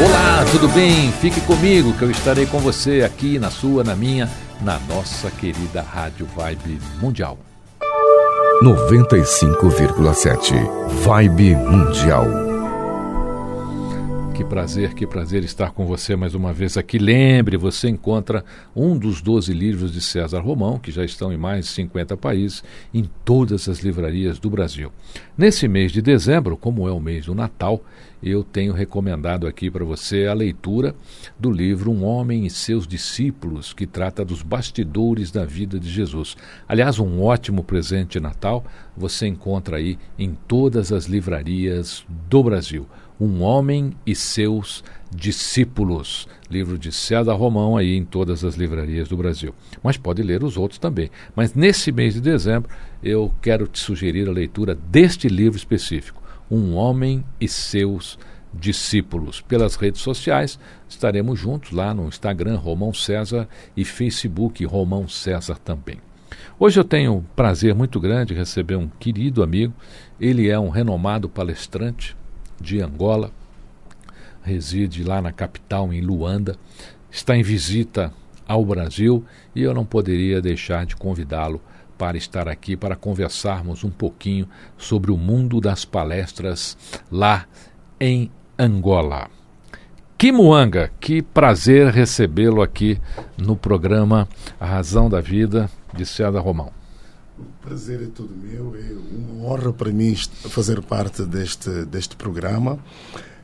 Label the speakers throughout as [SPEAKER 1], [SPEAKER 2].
[SPEAKER 1] Olá, tudo bem? Fique comigo que eu estarei com você aqui na sua, na minha, na nossa querida Rádio Vibe Mundial.
[SPEAKER 2] 95,7 Vibe Mundial.
[SPEAKER 1] Que prazer, que prazer estar com você mais uma vez aqui. Lembre, você encontra um dos 12 livros de César Romão, que já estão em mais de 50 países, em todas as livrarias do Brasil. Nesse mês de dezembro, como é o mês do Natal, eu tenho recomendado aqui para você a leitura do livro Um Homem e Seus Discípulos, que trata dos bastidores da vida de Jesus. Aliás, um ótimo presente de Natal você encontra aí em todas as livrarias do Brasil. Um Homem e Seus Discípulos, livro de César Romão aí em todas as livrarias do Brasil. Mas pode ler os outros também. Mas nesse mês de dezembro eu quero te sugerir a leitura deste livro específico, Um Homem e Seus Discípulos. Pelas redes sociais estaremos juntos lá no Instagram Romão César e Facebook Romão César também. Hoje eu tenho um prazer muito grande de receber um querido amigo. Ele é um renomado palestrante de Angola, reside lá na capital, em Luanda, está em visita ao Brasil e eu não poderia deixar de convidá-lo para estar aqui para conversarmos um pouquinho sobre o mundo das palestras lá em Angola. Kimuanga, que prazer recebê-lo aqui no programa A Razão da Vida de César Romão.
[SPEAKER 3] O prazer é todo meu, é uma honra para mim fazer parte deste, deste programa.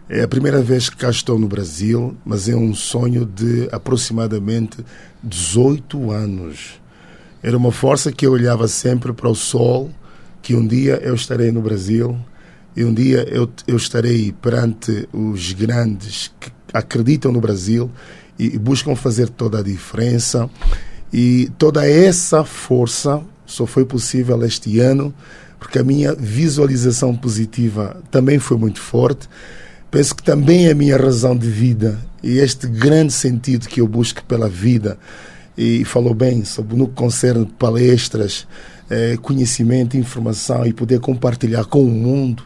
[SPEAKER 3] É a primeira vez que cá estou no Brasil, mas é um sonho de aproximadamente 18 anos. Era uma força que eu olhava sempre para o sol, que um dia eu estarei no Brasil e um dia eu, eu estarei perante os grandes que acreditam no Brasil e, e buscam fazer toda a diferença. E toda essa força só foi possível este ano porque a minha visualização positiva também foi muito forte. Penso que também é a minha razão de vida e este grande sentido que eu busco pela vida. E falou bem sobre no que concerne palestras, eh, conhecimento, informação e poder compartilhar com o mundo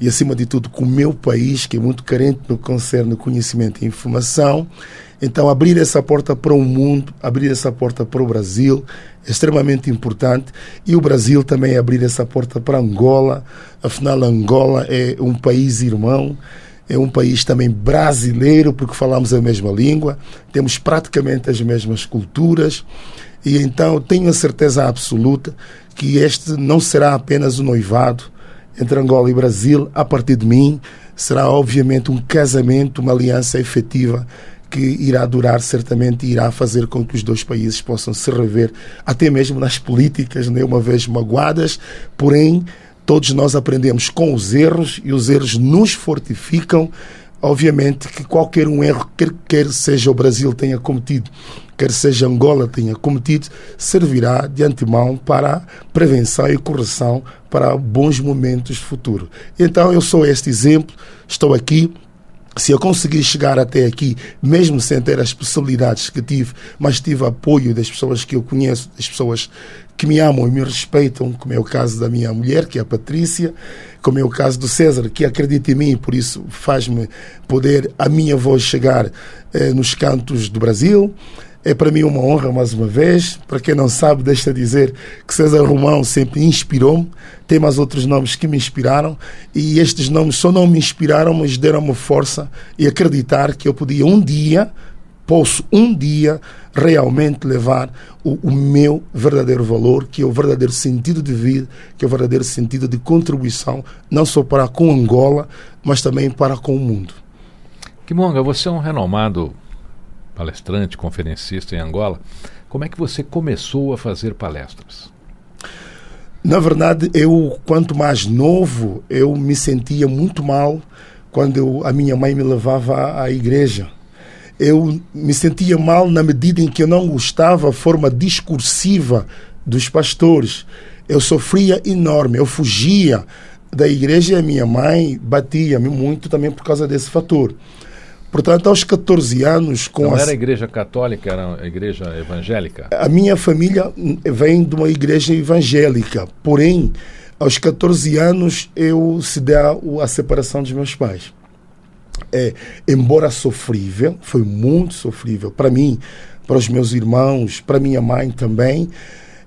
[SPEAKER 3] e, acima de tudo, com o meu país, que é muito carente no que concerne conhecimento e informação. Então, abrir essa porta para o mundo, abrir essa porta para o Brasil é extremamente importante e o Brasil também abrir essa porta para Angola. Afinal, Angola é um país irmão, é um país também brasileiro, porque falamos a mesma língua, temos praticamente as mesmas culturas. E então tenho a certeza absoluta que este não será apenas um noivado entre Angola e Brasil, a partir de mim, será obviamente um casamento, uma aliança efetiva que irá durar certamente e irá fazer com que os dois países possam se rever, até mesmo nas políticas, né, uma vez magoadas, porém todos nós aprendemos com os erros e os erros nos fortificam. Obviamente que qualquer um erro, quer, quer seja o Brasil tenha cometido, quer seja Angola tenha cometido, servirá de antemão para prevenção e correção para bons momentos futuros. Então eu sou este exemplo, estou aqui se eu conseguir chegar até aqui, mesmo sem ter as possibilidades que tive, mas tive apoio das pessoas que eu conheço, das pessoas que me amam e me respeitam, como é o caso da minha mulher, que é a Patrícia, como é o caso do César, que acredita em mim por isso faz-me poder a minha voz chegar eh, nos cantos do Brasil. É para mim uma honra mais uma vez. Para quem não sabe, deixa dizer que César Romão sempre inspirou-me. Tem mais outros nomes que me inspiraram e estes nomes só não me inspiraram, mas deram-me força e acreditar que eu podia um dia, posso um dia realmente levar o, o, meu verdadeiro valor, que é o verdadeiro sentido de vida, que é o verdadeiro sentido de contribuição, não só para com Angola, mas também para com o mundo.
[SPEAKER 1] Kimonga, você é um renomado palestrante, conferencista em Angola. Como é que você começou a fazer palestras?
[SPEAKER 3] Na verdade, eu, quanto mais novo, eu me sentia muito mal quando eu, a minha mãe me levava à igreja. Eu me sentia mal na medida em que eu não gostava da forma discursiva dos pastores. Eu sofria enorme, eu fugia da igreja e a minha mãe batia-me muito também por causa desse fator. Portanto, aos 14 anos...
[SPEAKER 1] Com Não a... era a igreja católica, era a igreja evangélica?
[SPEAKER 3] A minha família vem de uma igreja evangélica, porém, aos 14 anos eu se dá a separação dos meus pais. É, embora sofrível, foi muito sofrível para mim, para os meus irmãos, para minha mãe também,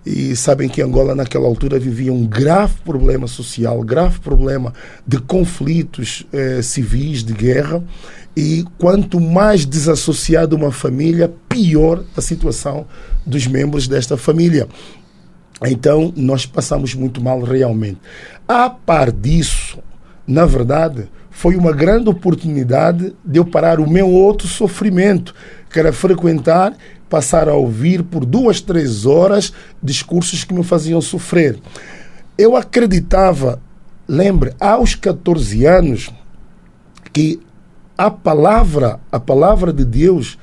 [SPEAKER 3] e sabem que Angola naquela altura vivia um grave problema social, grave problema de conflitos eh, civis, de guerra, e quanto mais desassociada uma família, pior a situação dos membros desta família. Então, nós passamos muito mal realmente. A par disso, na verdade, foi uma grande oportunidade de eu parar o meu outro sofrimento, que era frequentar, passar a ouvir por duas, três horas discursos que me faziam sofrer. Eu acreditava, lembre, aos 14 anos, que a palavra, a palavra de Deus,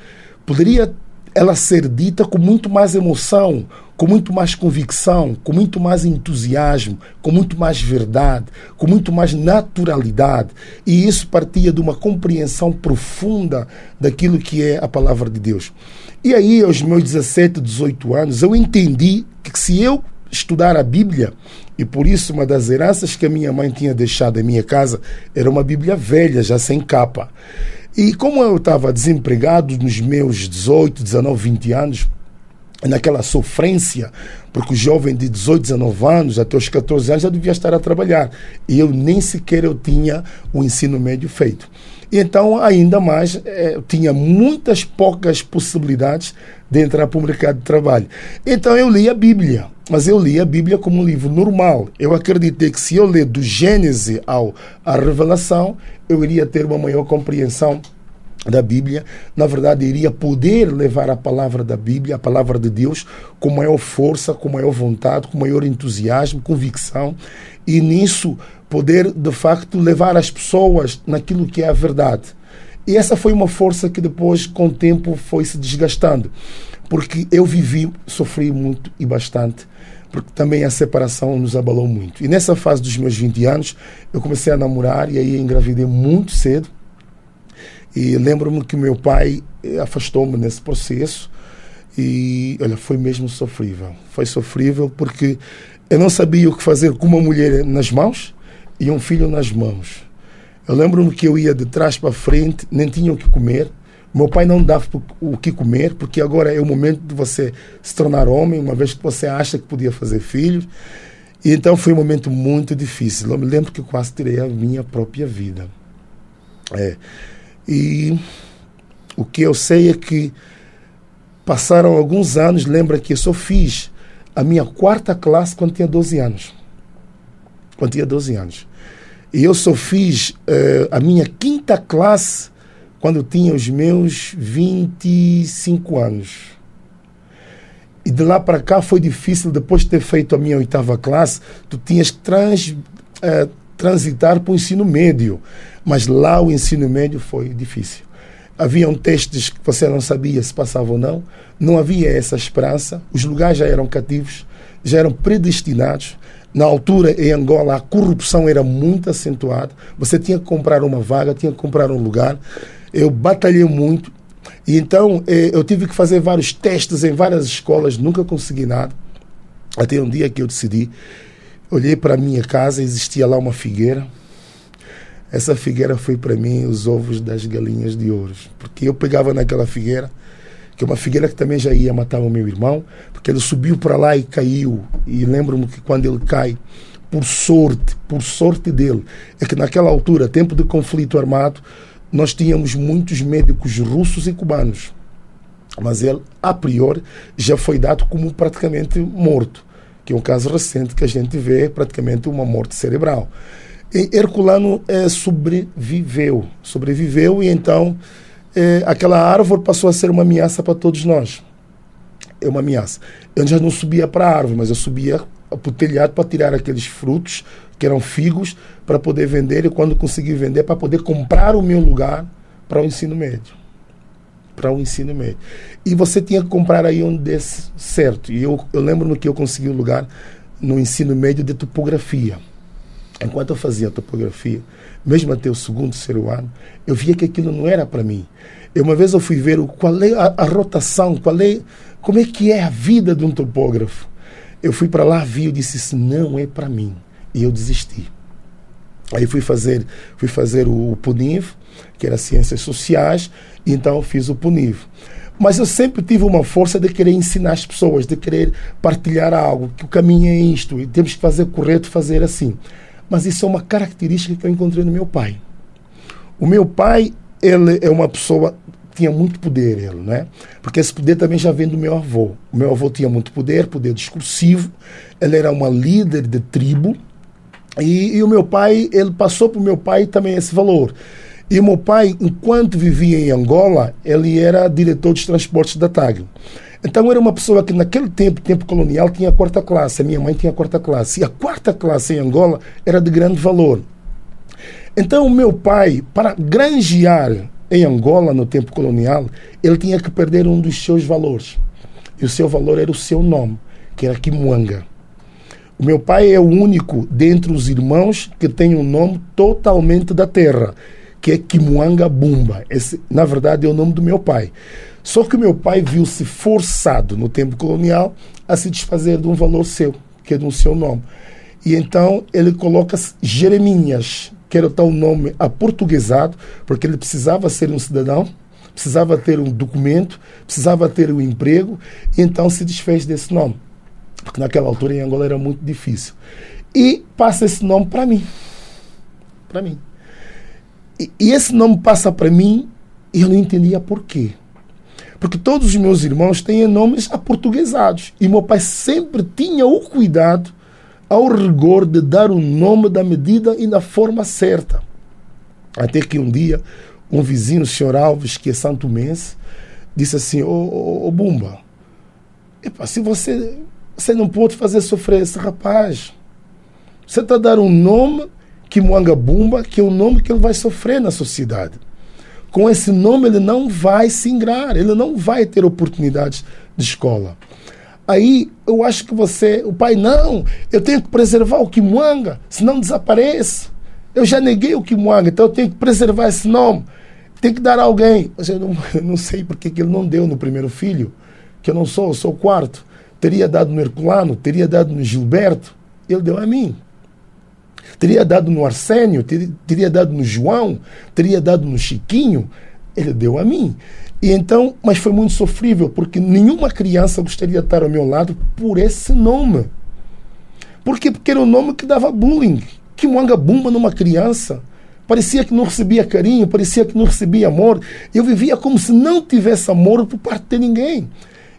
[SPEAKER 3] poderia ela ser dita com muito mais emoção, com muito mais convicção, com muito mais entusiasmo, com muito mais verdade, com muito mais naturalidade. E isso partia de uma compreensão profunda daquilo que é a palavra de Deus. E aí, aos meus 17, 18 anos, eu entendi que se eu estudar a Bíblia, e por isso uma das heranças que a minha mãe tinha deixado em minha casa era uma Bíblia velha, já sem capa. E como eu estava desempregado nos meus 18, 19, 20 anos, naquela sofrência, porque o jovem de 18, 19 anos, até os 14 anos, já devia estar a trabalhar. E eu nem sequer eu tinha o ensino médio feito. Então, ainda mais, eh, eu tinha muitas poucas possibilidades de entrar para o mercado de trabalho. Então, eu li a Bíblia mas eu li a Bíblia como um livro normal. Eu acreditei que se eu ler do Gênesis ao à Revelação, eu iria ter uma maior compreensão da Bíblia, na verdade, iria poder levar a palavra da Bíblia, a palavra de Deus, com maior força, com maior vontade, com maior entusiasmo, convicção, e nisso poder, de facto, levar as pessoas naquilo que é a verdade. E essa foi uma força que depois, com o tempo, foi se desgastando, porque eu vivi, sofri muito e bastante porque também a separação nos abalou muito. E nessa fase dos meus 20 anos, eu comecei a namorar e aí engravidei muito cedo. E lembro-me que meu pai eh, afastou-me nesse processo e, olha, foi mesmo sofrível. Foi sofrível porque eu não sabia o que fazer com uma mulher nas mãos e um filho nas mãos. Eu lembro-me que eu ia de trás para frente, nem tinha o que comer. Meu pai não dava o que comer, porque agora é o momento de você se tornar homem, uma vez que você acha que podia fazer filhos. E então foi um momento muito difícil. Eu me lembro que eu quase tirei a minha própria vida. É. E o que eu sei é que passaram alguns anos, lembra que eu só fiz a minha quarta classe quando tinha 12 anos. Quando tinha 12 anos. E eu só fiz uh, a minha quinta classe quando tinha os meus 25 anos. E de lá para cá foi difícil, depois de ter feito a minha oitava classe, tu tinhas que trans, uh, transitar para o ensino médio. Mas lá o ensino médio foi difícil. Haviam testes que você não sabia se passava ou não. Não havia essa esperança. Os lugares já eram cativos, já eram predestinados. Na altura, em Angola, a corrupção era muito acentuada. Você tinha que comprar uma vaga, tinha que comprar um lugar eu batalhei muito. E então eh, eu tive que fazer vários testes em várias escolas, nunca consegui nada. Até um dia que eu decidi, olhei para a minha casa, existia lá uma figueira. Essa figueira foi para mim os ovos das galinhas de ouro, porque eu pegava naquela figueira que é uma figueira que também já ia matar o meu irmão, porque ele subiu para lá e caiu. E lembro-me que quando ele cai, por sorte, por sorte dele, é que naquela altura, tempo de conflito armado, nós tínhamos muitos médicos russos e cubanos. Mas ele, a priori, já foi dado como praticamente morto, que é um caso recente que a gente vê praticamente uma morte cerebral. E Herculano é, sobreviveu, sobreviveu e então é, aquela árvore passou a ser uma ameaça para todos nós. É uma ameaça. Eu já não subia para a árvore, mas eu subia para o telhado para tirar aqueles frutos que eram figos para poder vender e quando consegui vender para poder comprar o meu lugar para o ensino médio para o ensino médio e você tinha que comprar aí onde desse certo e eu, eu lembro-me que eu consegui um lugar no ensino médio de topografia enquanto eu fazia topografia mesmo até o segundo, ano, eu via que aquilo não era para mim. E uma vez eu fui ver qual é a, a, rotação, qual é, como é que é a vida de um topógrafo. Eu fui para lá, vi, eu disse, isso não é para mim. E eu desisti. Aí fui fazer, fui fazer o PUNIV, que era Ciências Sociais, e então fiz o PUNIV. Mas eu sempre tive uma força de querer ensinar as pessoas, de querer partilhar algo, que o caminho é isto, e temos que fazer correto, fazer assim. Mas isso é uma característica que eu encontrei no meu pai. O meu pai, ele é uma pessoa tinha muito poder ele, né? Porque esse poder também já vem do meu avô. O meu avô tinha muito poder, poder discursivo. Ele era uma líder de tribo. E, e o meu pai, ele passou para o meu pai também esse valor. E o meu pai, enquanto vivia em Angola, ele era diretor de transportes da TAG. Então era uma pessoa que naquele tempo, tempo colonial, tinha a quarta classe. A minha mãe tinha a quarta classe. E a quarta classe em Angola era de grande valor. Então o meu pai, para granjear em Angola no tempo colonial, ele tinha que perder um dos seus valores. E o seu valor era o seu nome, que era Kimuanga. O meu pai é o único dentre os irmãos que tem um nome totalmente da terra, que é Kimuanga Bumba. Esse, na verdade, é o nome do meu pai. Só que o meu pai viu-se forçado no tempo colonial a se desfazer de um valor seu, que é do seu nome. E então ele coloca Jereminhas, que era o tal nome aportuguesado, porque ele precisava ser um cidadão, precisava ter um documento, precisava ter um emprego, e então se desfez desse nome. Porque naquela altura em Angola era muito difícil. E passa esse nome para mim. Para mim. E, e esse nome passa para mim e eu não entendia porquê. Porque todos os meus irmãos têm nomes aportuguesados. E meu pai sempre tinha o cuidado, ao rigor, de dar o nome da medida e da forma certa. Até que um dia, um vizinho, o senhor Alves, que é santo mense, disse assim: Ô oh, oh, Bumba, epa, se você, você não pode fazer sofrer esse rapaz, você está a dar um nome que Moanga Bumba, que é o nome que ele vai sofrer na sociedade com esse nome ele não vai se ingrar, ele não vai ter oportunidades de escola. Aí eu acho que você, o pai, não, eu tenho que preservar o Kimwanga, senão desaparece. Eu já neguei o Kimwanga, então eu tenho que preservar esse nome. Tem que dar a alguém. Eu não, eu não sei porque que ele não deu no primeiro filho, que eu não sou, eu sou o quarto. Teria dado no Herculano, teria dado no Gilberto. Ele deu a mim. Teria dado no Arsênio, teria, dado no João, teria dado no Chiquinho. Ele deu a mim. E então, mas foi muito sofrível, porque nenhuma criança gostaria de estar ao meu lado por esse nome. Por quê? Porque era o nome que dava bullying. Que moanga bumba numa criança. Parecia que não recebia carinho, parecia que não recebia amor. Eu vivia como se não tivesse amor por parte de ninguém.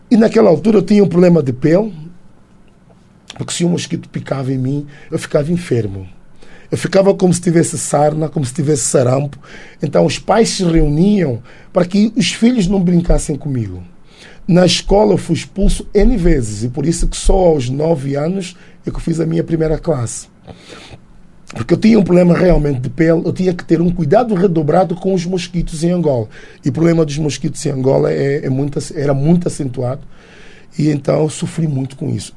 [SPEAKER 3] E naquela altura eu tinha um problema de pele, porque se um mosquito picava em mim, eu ficava enfermo. Eu ficava como se tivesse sarna, como se tivesse sarampo. Então os pais se reuniam para que os filhos não brincassem comigo. Na escola eu fui expulso N vezes e por isso que só aos nove anos é que eu fiz a minha primeira classe. Porque eu tinha um problema realmente de pele, eu tinha que ter um cuidado redobrado com os mosquitos em Angola. E o problema dos mosquitos em Angola é, é muito, era muito acentuado e então eu sofri muito com isso.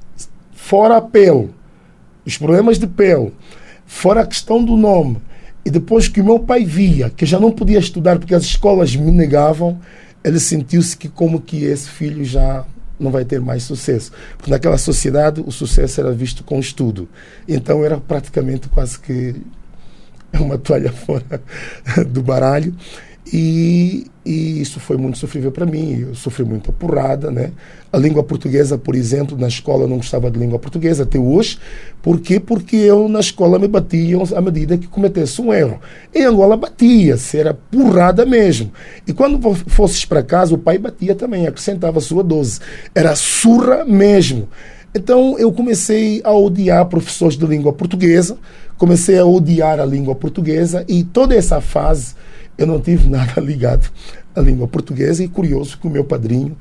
[SPEAKER 3] Fora a pele, os problemas de pele, Fora a questão do nome. E depois que o meu pai via que já não podia estudar porque as escolas me negavam, ele sentiu-se que como que esse filho já não vai ter mais sucesso. Porque naquela sociedade o sucesso era visto com estudo. Então era praticamente quase que uma toalha fora do baralho. E, e, isso foi muito sofrível para mim. Eu sofri muita porrada, né? A língua portuguesa, por exemplo, na escola eu não gostava de língua portuguesa até hoje. Por quê? Porque eu na escola me batiam à medida que cometesse um erro. Em Angola batia-se, era porrada mesmo. E quando fosses para casa, o pai batia também, acrescentava a sua dose. Era surra mesmo. Então eu comecei a odiar professores de língua portuguesa, comecei a odiar a língua portuguesa e toda essa fase eu não tive nada ligado à língua portuguesa e curioso que o meu padrinho,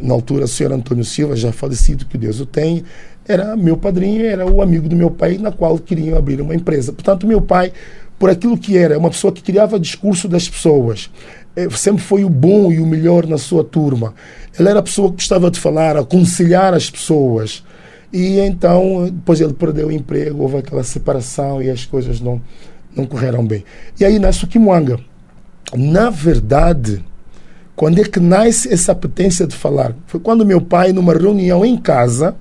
[SPEAKER 3] na altura o senhor Antônio Silva, já falecido, que Deus o tenha, era meu padrinho, era o amigo do meu pai, na qual queriam abrir uma empresa. Portanto, meu pai, por aquilo que era, uma pessoa que criava discurso das pessoas, eh, sempre foi o bom e o melhor na sua turma. Ele era a pessoa que gostava de falar, aconselhar as pessoas. E então, depois ele perdeu o emprego, houve aquela separação e as coisas não, não correram bem. E aí nasce o Kimwanga. Na verdade, quando é que nasce essa apetência de falar? Foi quando meu pai, numa reunião em casa,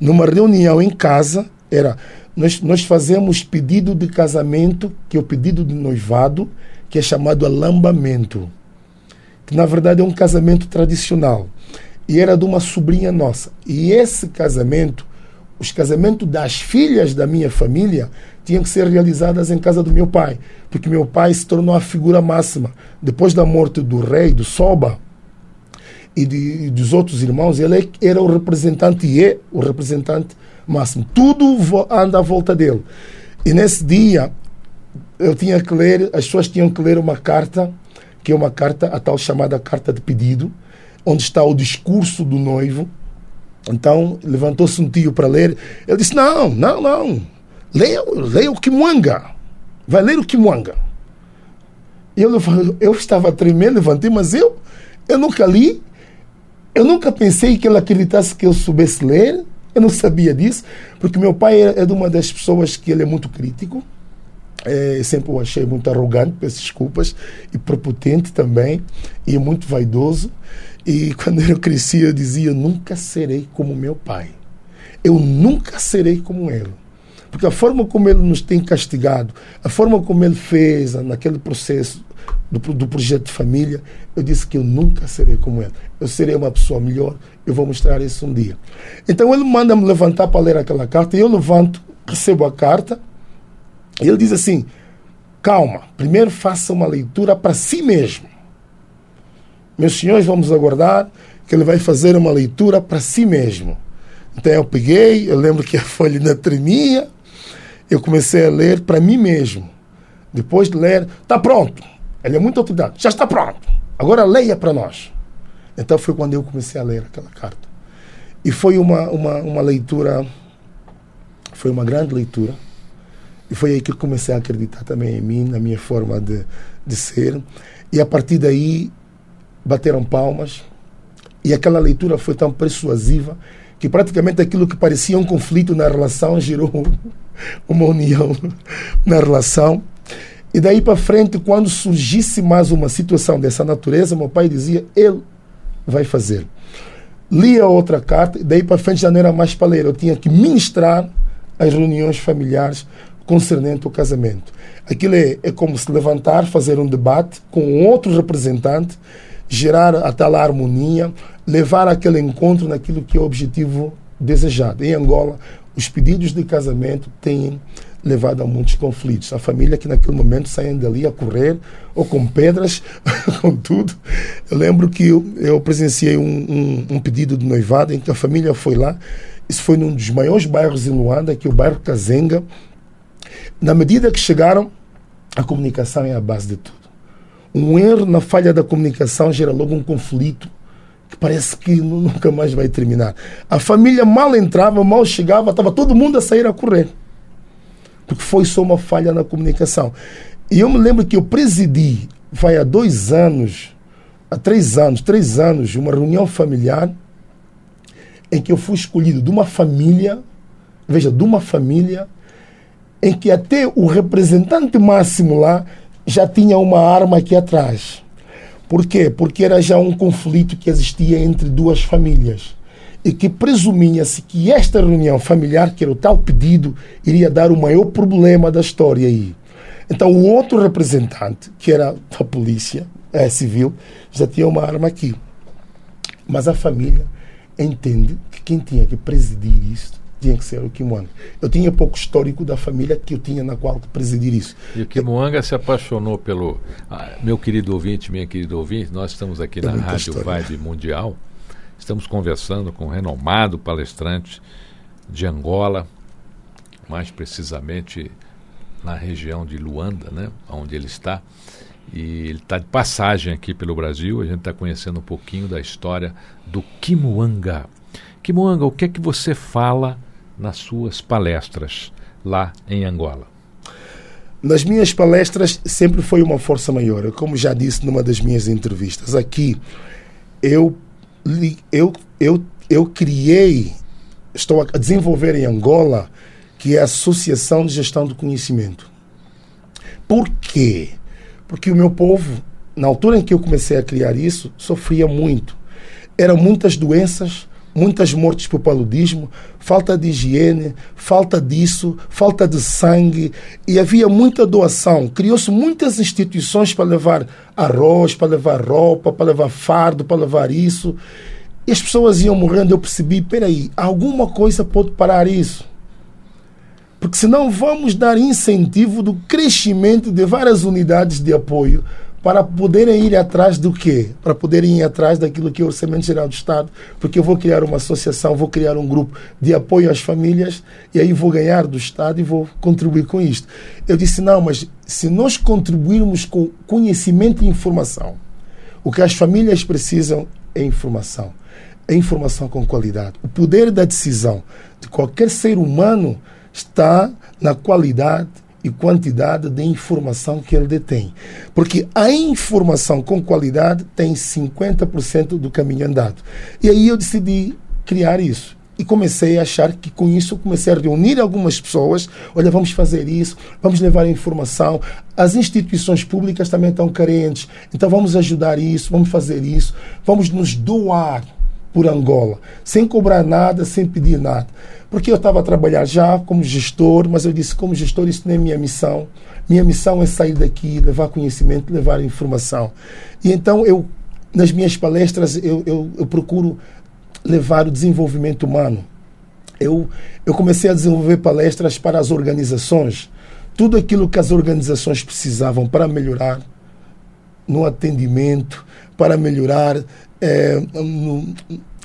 [SPEAKER 3] numa reunião em casa, era nós, nós fazemos pedido de casamento, que é o pedido de noivado, que é chamado alambamento, que na verdade é um casamento tradicional. E era de uma sobrinha nossa. E esse casamento, os casamentos das filhas da minha família, tinham que ser realizadas em casa do meu pai, porque meu pai se tornou a figura máxima. Depois da morte do rei, do Soba, e, de, e dos outros irmãos, ele era o representante e é o representante máximo. Tudo anda à volta dele. E nesse dia, eu tinha que ler, as pessoas tinham que ler uma carta, que é uma carta, a tal chamada carta de pedido, onde está o discurso do noivo. Então levantou-se um tio para ler. Ele disse: Não, não, não. Leia, leia o Kimwanga. Vai ler o Kimwanga. Eu, eu estava tremendo, levantei, mas eu, eu nunca li. Eu nunca pensei que ele acreditasse que eu soubesse ler. Eu não sabia disso, porque meu pai é, é de uma das pessoas que ele é muito crítico. É, sempre o achei muito arrogante, peço desculpas, e prepotente também, e muito vaidoso. E quando eu cresci, eu dizia: nunca serei como meu pai. Eu nunca serei como ele. Porque a forma como ele nos tem castigado, a forma como ele fez naquele processo do, do projeto de família, eu disse que eu nunca serei como ele. Eu serei uma pessoa melhor, eu vou mostrar isso um dia. Então ele manda-me levantar para ler aquela carta, e eu levanto, recebo a carta, ele diz assim: calma, primeiro faça uma leitura para si mesmo. Meus senhores, vamos aguardar que ele vai fazer uma leitura para si mesmo. Então eu peguei, eu lembro que a folha ainda tremia, eu comecei a ler para mim mesmo. Depois de ler, está pronto. Ele é muito autoridade, já está pronto. Agora leia para nós. Então foi quando eu comecei a ler aquela carta. E foi uma, uma, uma leitura, foi uma grande leitura e foi aí que eu comecei a acreditar também em mim, na minha forma de, de ser. E a partir daí bateram palmas. E aquela leitura foi tão persuasiva que praticamente aquilo que parecia um conflito na relação gerou uma união na relação. E daí para frente, quando surgisse mais uma situação dessa natureza, meu pai dizia: ele vai fazer. Lia outra carta, e daí para frente já não era mais paleiro, eu tinha que ministrar as reuniões familiares concernente ao casamento. Aquilo é, é como se levantar, fazer um debate com outro representante, gerar a tal harmonia, levar aquele encontro naquilo que é o objetivo desejado. Em Angola, os pedidos de casamento têm levado a muitos conflitos. A família que naquele momento saem dali a correr, ou com pedras, com tudo. Eu lembro que eu, eu presenciei um, um, um, pedido de noivado em que a família foi lá. Isso foi num dos maiores bairros em Luanda, que é o bairro Kazenga, na medida que chegaram, a comunicação é a base de tudo. Um erro na falha da comunicação gera logo um conflito que parece que nunca mais vai terminar. A família mal entrava, mal chegava, estava todo mundo a sair a correr. Porque foi só uma falha na comunicação. E eu me lembro que eu presidi, vai há dois anos, há três anos, três anos, uma reunião familiar em que eu fui escolhido de uma família, veja, de uma família em que até o representante máximo lá já tinha uma arma aqui atrás. Por quê? Porque era já um conflito que existia entre duas famílias e que presumia-se que esta reunião familiar, que era o tal pedido, iria dar o maior problema da história aí. Então o outro representante, que era da polícia é, civil, já tinha uma arma aqui. Mas a família entende que quem tinha que presidir isso tinha que ser o Kimuanga. Eu tinha pouco histórico da família que eu tinha na qual presidir isso.
[SPEAKER 1] E o Kimuanga se apaixonou pelo. Ah, meu querido ouvinte, minha querida ouvinte, nós estamos aqui na Rádio história. Vibe Mundial. Estamos conversando com um renomado palestrante de Angola, mais precisamente na região de Luanda, né, onde ele está. E ele está de passagem aqui pelo Brasil. A gente está conhecendo um pouquinho da história do Kimuanga. Kimuanga, o que é que você fala nas suas palestras lá em Angola?
[SPEAKER 3] Nas minhas palestras sempre foi uma força maior. Como já disse numa das minhas entrevistas, aqui eu, eu, eu, eu criei, estou a desenvolver em Angola, que é a Associação de Gestão do Conhecimento. Por quê? Porque o meu povo, na altura em que eu comecei a criar isso, sofria muito. Eram muitas doenças, muitas mortes por paludismo, falta de higiene, falta disso, falta de sangue e havia muita doação. Criou-se muitas instituições para levar arroz, para levar roupa, para levar fardo, para levar isso. E as pessoas iam morrendo. Eu percebi, peraí, alguma coisa pode parar isso. Porque senão vamos dar incentivo do crescimento de várias unidades de apoio para poderem ir atrás do quê? Para poderem ir atrás daquilo que é o Orçamento Geral do Estado, porque eu vou criar uma associação, vou criar um grupo de apoio às famílias e aí vou ganhar do Estado e vou contribuir com isto. Eu disse, não, mas se nós contribuirmos com conhecimento e informação, o que as famílias precisam é informação. É informação com qualidade. O poder da decisão de qualquer ser humano está na qualidade e quantidade de informação que ele detém. Porque a informação com qualidade tem 50% do caminho andado. E aí eu decidi criar isso. E comecei a achar que com isso comecei a reunir algumas pessoas. Olha, vamos fazer isso, vamos levar a informação. As instituições públicas também estão carentes, então vamos ajudar isso, vamos fazer isso, vamos nos doar por Angola, sem cobrar nada, sem pedir nada. Porque eu estava a trabalhar já como gestor, mas eu disse, como gestor, isso não é minha missão. Minha missão é sair daqui, levar conhecimento, levar informação. E então eu, nas minhas palestras, eu, eu, eu procuro levar o desenvolvimento humano. Eu, eu comecei a desenvolver palestras para as organizações. Tudo aquilo que as organizações precisavam para melhorar no atendimento, para melhorar é, no,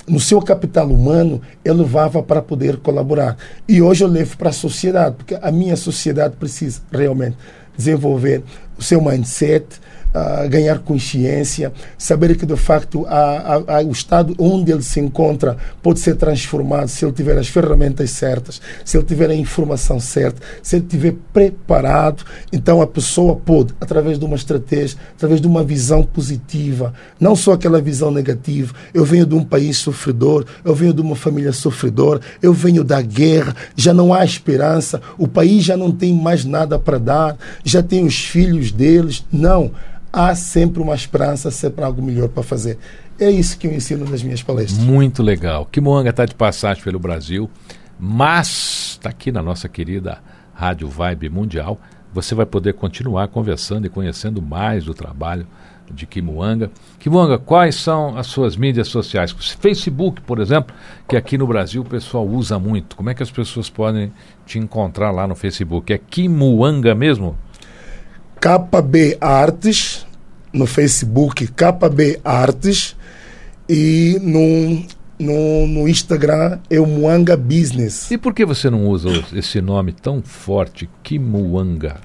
[SPEAKER 3] no seu capital humano, eu levava para poder colaborar. E hoje eu levo para a sociedade, porque a minha sociedade precisa realmente desenvolver o seu mindset, ganhar consciência, saber que de facto a, a, a, o estado onde ele se encontra pode ser transformado se ele tiver as ferramentas certas, se ele tiver a informação certa, se ele estiver preparado. Então a pessoa pode, através de uma estratégia, através de uma visão positiva, não só aquela visão negativa. Eu venho de um país sofredor, eu venho de uma família sofredora, eu venho da guerra, já não há esperança, o país já não tem mais nada para dar, já tem os filhos deles. Não há sempre uma esperança, sempre algo melhor para fazer. É isso que eu ensino nas minhas palestras.
[SPEAKER 1] Muito legal. Kimoanga está de passagem pelo Brasil, mas está aqui na nossa querida Rádio Vibe Mundial. Você vai poder continuar conversando e conhecendo mais do trabalho de Kimuanga. Kimuanga, quais são as suas mídias sociais? Facebook, por exemplo, que aqui no Brasil o pessoal usa muito. Como é que as pessoas podem te encontrar lá no Facebook? É Kimuanga mesmo?
[SPEAKER 3] KB Artes, no Facebook KB Artes e no, no, no Instagram é o Muanga Business.
[SPEAKER 1] E por que você não usa esse nome tão forte, Kimuanga?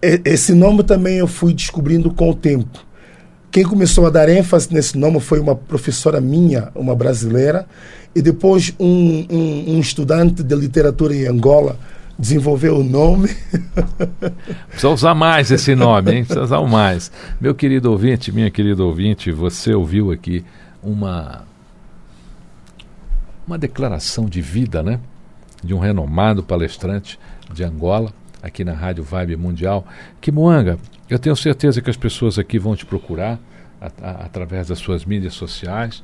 [SPEAKER 3] Esse nome também eu fui descobrindo com o tempo. Quem começou a dar ênfase nesse nome foi uma professora minha, uma brasileira, e depois um, um, um estudante de literatura em Angola, desenvolver o nome.
[SPEAKER 1] Precisa usar mais esse nome, hein? Precisa usar mais. Meu querido ouvinte, minha querida ouvinte, você ouviu aqui uma uma declaração de vida, né? De um renomado palestrante de Angola, aqui na Rádio Vibe Mundial. Que Moanga, eu tenho certeza que as pessoas aqui vão te procurar a, a, através das suas mídias sociais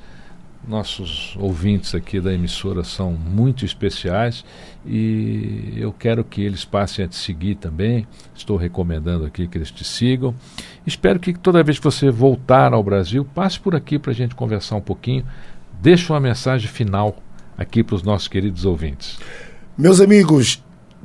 [SPEAKER 1] nossos ouvintes aqui da emissora são muito especiais e eu quero que eles passem a te seguir também. Estou recomendando aqui que eles te sigam. Espero que toda vez que você voltar ao Brasil, passe por aqui para a gente conversar um pouquinho. Deixe uma mensagem final aqui para os nossos queridos ouvintes.
[SPEAKER 3] Meus amigos,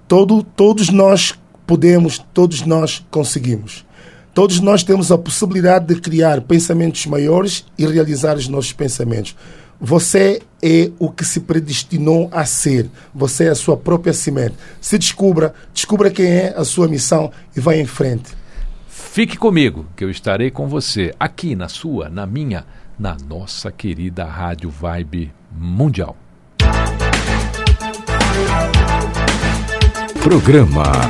[SPEAKER 3] todo, todos nós podemos, todos nós conseguimos. Todos nós temos a possibilidade de criar pensamentos maiores e realizar os nossos pensamentos. Você é o que se predestinou a ser. Você é a sua própria semente. Se descubra, descubra quem é a sua missão e vá em frente.
[SPEAKER 1] Fique comigo, que eu estarei com você aqui na sua, na minha, na nossa querida Rádio Vibe Mundial.
[SPEAKER 2] Programa